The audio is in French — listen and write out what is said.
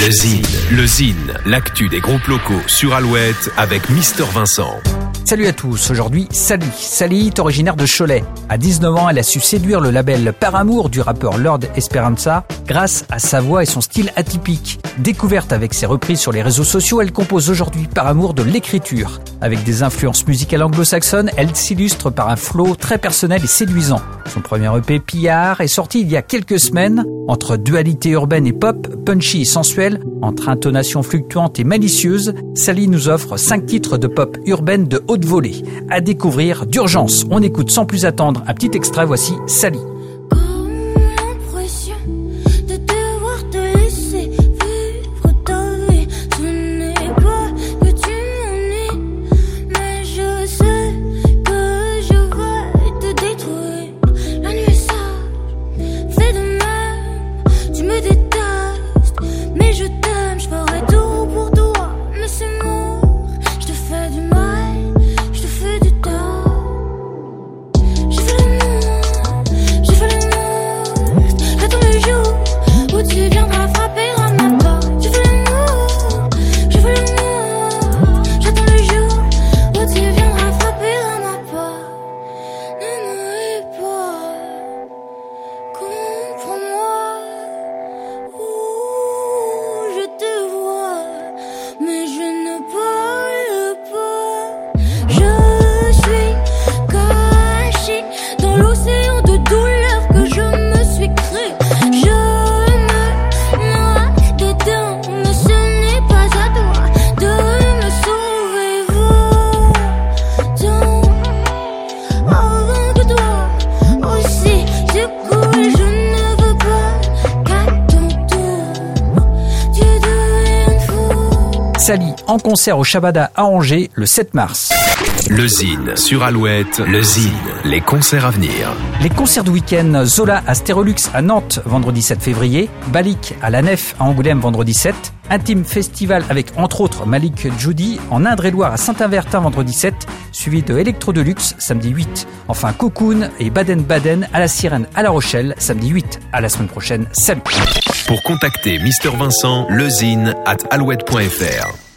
Le Zine, le Zine, l'actu des groupes locaux sur Alouette avec Mister Vincent. Salut à tous, aujourd'hui Sally. Sally est originaire de Cholet. À 19 ans, elle a su séduire le label Par Amour du rappeur Lord Esperanza grâce à sa voix et son style atypique. Découverte avec ses reprises sur les réseaux sociaux, elle compose aujourd'hui par amour de l'écriture. Avec des influences musicales anglo-saxonnes, elle s'illustre par un flow très personnel et séduisant. Son premier EP Pillard est sorti il y a quelques semaines. Entre dualité urbaine et pop, punchy et sensuel, entre intonation fluctuante et malicieuse, Sally nous offre cinq titres de pop urbaine de haute volée. À découvrir d'urgence. On écoute sans plus attendre un petit extrait. Voici Sally. En concert au Shabada à Angers le 7 mars. Le Zine sur Alouette, le Zine, les concerts à venir. Les concerts du week-end, Zola à Stérolux à Nantes vendredi 7 février, Balik à la Nef à Angoulême vendredi 7, Intime Festival avec entre autres Malik Judy en Indre-et-Loire à Saint-Avertin vendredi 7, suivi de Electro Deluxe samedi 8. Enfin Cocoon et Baden-Baden à la Sirène à La Rochelle samedi 8. À la semaine prochaine, salut Pour contacter Mister Vincent, lezine at alouette.fr.